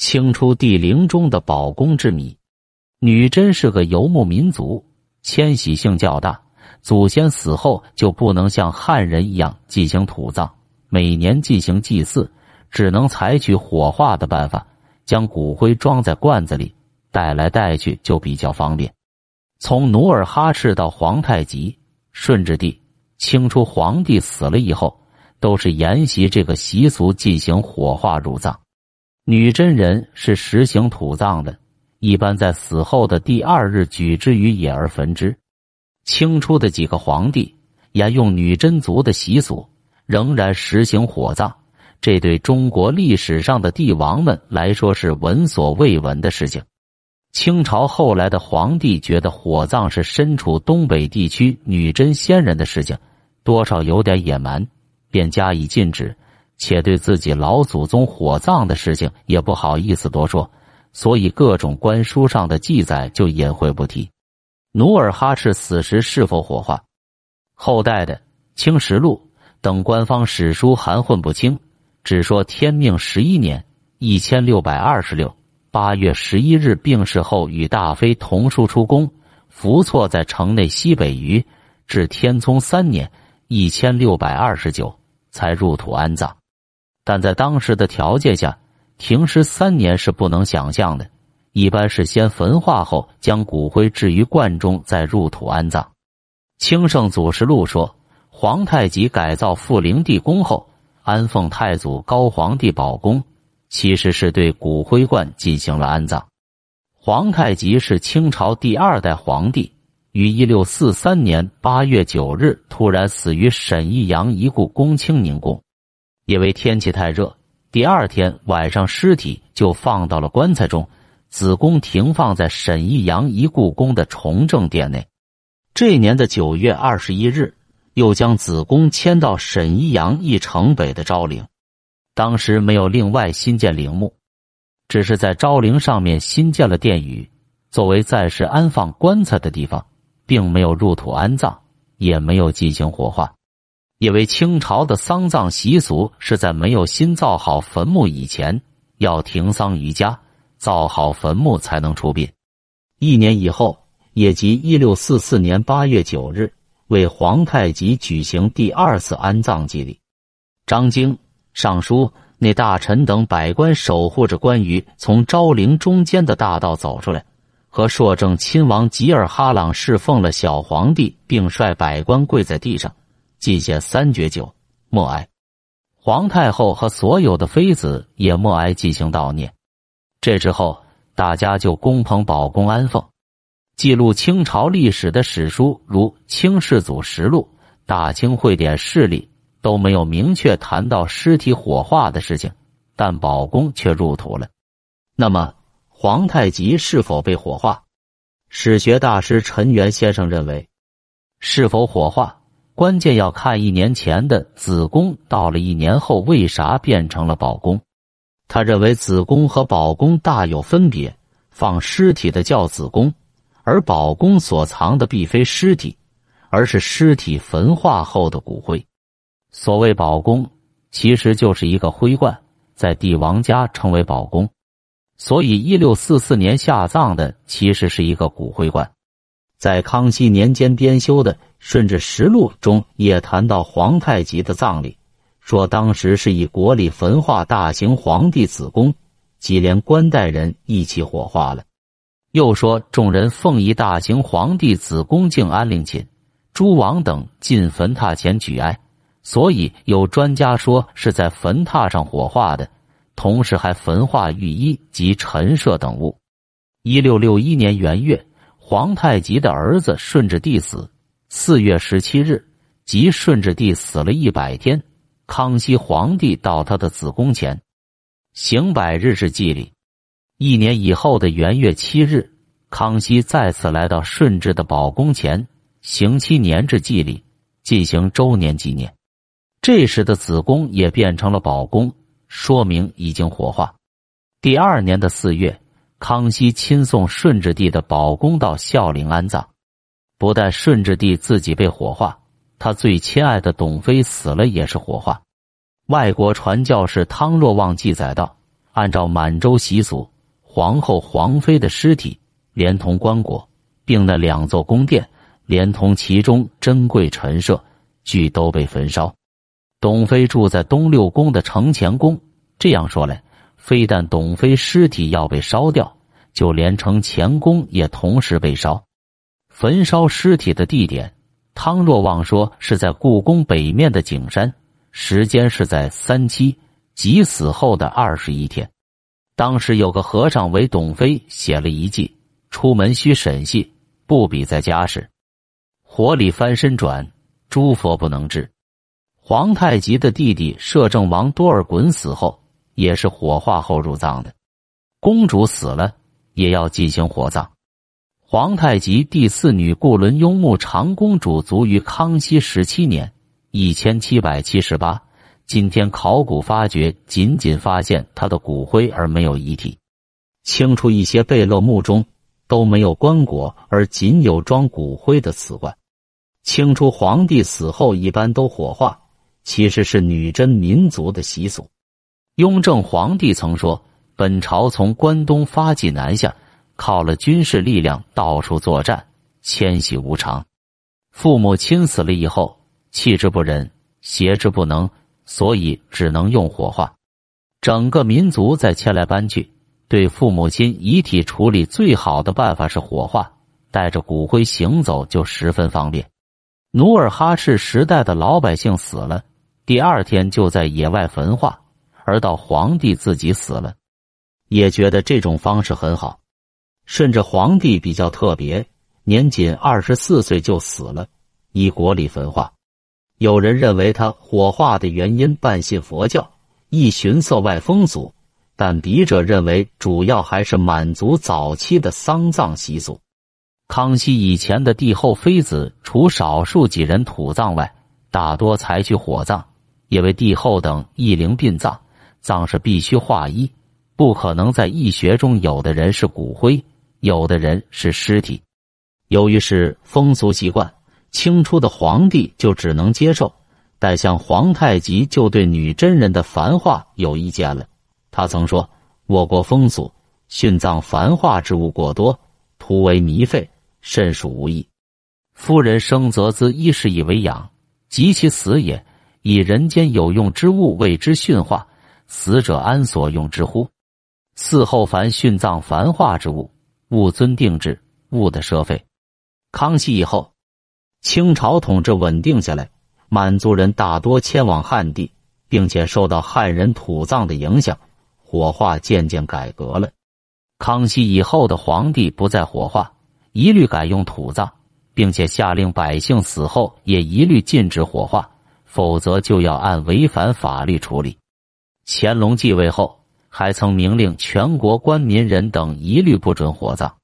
清初帝陵中的宝宫之谜。女真是个游牧民族，迁徙性较大，祖先死后就不能像汉人一样进行土葬，每年进行祭祀，只能采取火化的办法，将骨灰装在罐子里，带来带去就比较方便。从努尔哈赤到皇太极、顺治帝、清初皇帝死了以后，都是沿袭这个习俗进行火化入葬。女真人是实行土葬的，一般在死后的第二日举之于野而焚之。清初的几个皇帝沿用女真族的习俗，仍然实行火葬，这对中国历史上的帝王们来说是闻所未闻的事情。清朝后来的皇帝觉得火葬是身处东北地区女真先人的事情，多少有点野蛮，便加以禁止，且对自己老祖宗火葬的事情也不好意思多说，所以各种官书上的记载就隐晦不提。努尔哈赤死时是否火化？后代的《清实录》等官方史书含混不清，只说天命十一年（一千六百二十六）。八月十一日病逝后，与大妃同书出宫，伏错在城内西北隅，至天聪三年（一千六百二十九）才入土安葬。但在当时的条件下，停尸三年是不能想象的。一般是先焚化后，将骨灰置于罐中，再入土安葬。《清圣祖实录》说，皇太极改造富陵地宫后，安奉太祖高皇帝宝宫。其实是对骨灰罐进行了安葬。皇太极是清朝第二代皇帝，于一六四三年八月九日突然死于沈义阳一故宫清宁宫。因为天气太热，第二天晚上尸体就放到了棺材中，子宫停放在沈义阳一故宫的崇正殿内。这年的九月二十一日，又将子宫迁到沈义阳一城北的昭陵。当时没有另外新建陵墓，只是在昭陵上面新建了殿宇，作为暂时安放棺材的地方，并没有入土安葬，也没有进行火化。因为清朝的丧葬习俗是在没有新造好坟墓以前，要停丧于家，造好坟墓才能出殡。一年以后，也即一六四四年八月九日，为皇太极举行第二次安葬祭礼。张经。尚书、那大臣等百官守护着关羽从昭陵中间的大道走出来，和摄政亲王吉尔哈朗侍奉了小皇帝，并率百官跪在地上，进献三绝酒，默哀。皇太后和所有的妃子也默哀进行悼念。这之后，大家就恭捧宝宫安奉。记录清朝历史的史书如《清世祖实录》《大清会典事例》。都没有明确谈到尸体火化的事情，但宝宫却入土了。那么，皇太极是否被火化？史学大师陈元先生认为，是否火化，关键要看一年前的子宫到了一年后为啥变成了宝宫。他认为子宫和宝宫大有分别，放尸体的叫子宫，而宝宫所藏的并非尸体，而是尸体焚化后的骨灰。所谓宝宫，其实就是一个灰罐，在帝王家称为宝宫。所以，一六四四年下葬的其实是一个骨灰罐。在康熙年间编修的《顺治实录》中也谈到皇太极的葬礼，说当时是以国礼焚化大行皇帝子宫，即连官带人一起火化了。又说众人奉仪大行皇帝子宫敬安陵寝，诸王等进坟榻前举哀。所以有专家说是在坟榻上火化的，同时还焚化御衣及陈设等物。一六六一年元月，皇太极的儿子顺治帝死。四月十七日，即顺治帝死了一百天，康熙皇帝到他的子宫前行百日之祭礼。一年以后的元月七日，康熙再次来到顺治的宝宫前行七年之祭礼，进行周年纪念。这时的子宫也变成了宝宫，说明已经火化。第二年的四月，康熙亲送顺治帝的宝宫到孝陵安葬。不但顺治帝自己被火化，他最亲爱的董妃死了也是火化。外国传教士汤若望记载道：按照满洲习俗，皇后、皇妃的尸体连同棺椁，并那两座宫殿，连同其中珍贵陈设，俱都被焚烧。董妃住在东六宫的承乾宫。这样说来，非但董妃尸体要被烧掉，就连承乾宫也同时被烧。焚烧尸体的地点，汤若望说是在故宫北面的景山，时间是在三七即死后的二十一天。当时有个和尚为董妃写了一记：出门须审细，不比在家时。火里翻身转，诸佛不能治。皇太极的弟弟摄政王多尔衮死后，也是火化后入葬的。公主死了，也要进行火葬。皇太极第四女固伦雍穆长公主卒于康熙十七年（一千七百七十八）。今天考古发掘仅仅发现她的骨灰而没有遗体，清出一些贝勒墓中都没有棺椁，而仅有装骨灰的瓷罐。清初皇帝死后一般都火化。其实是女真民族的习俗。雍正皇帝曾说：“本朝从关东发迹南下，靠了军事力量到处作战，迁徙无常。父母亲死了以后，弃之不忍，挟之不能，所以只能用火化。整个民族在迁来搬去，对父母亲遗体处理最好的办法是火化，带着骨灰行走就十分方便。努尔哈赤时代的老百姓死了。”第二天就在野外焚化，而到皇帝自己死了，也觉得这种方式很好。顺着皇帝比较特别，年仅二十四岁就死了，以国礼焚化。有人认为他火化的原因半信佛教，亦寻色外风俗，但笔者认为主要还是满族早期的丧葬习俗。康熙以前的帝后妃子，除少数几人土葬外，大多采取火葬。也为帝后等一灵殡葬，葬是必须化衣，不可能在义学中有的人是骨灰，有的人是尸体。由于是风俗习惯，清初的皇帝就只能接受。但像皇太极就对女真人的繁化有意见了。他曾说：“我国风俗殉葬繁化之物过多，徒为糜费，甚属无益。夫人生则资衣食以为养，及其死也。”以人间有用之物为之驯化，死者安所用之乎？嗣后凡殉葬繁化之物，勿遵定制，物的赊费。康熙以后，清朝统治稳定下来，满族人大多迁往汉地，并且受到汉人土葬的影响，火化渐渐改革了。康熙以后的皇帝不再火化，一律改用土葬，并且下令百姓死后也一律禁止火化。否则就要按违反法律处理。乾隆继位后，还曾明令全国官民人等一律不准火葬。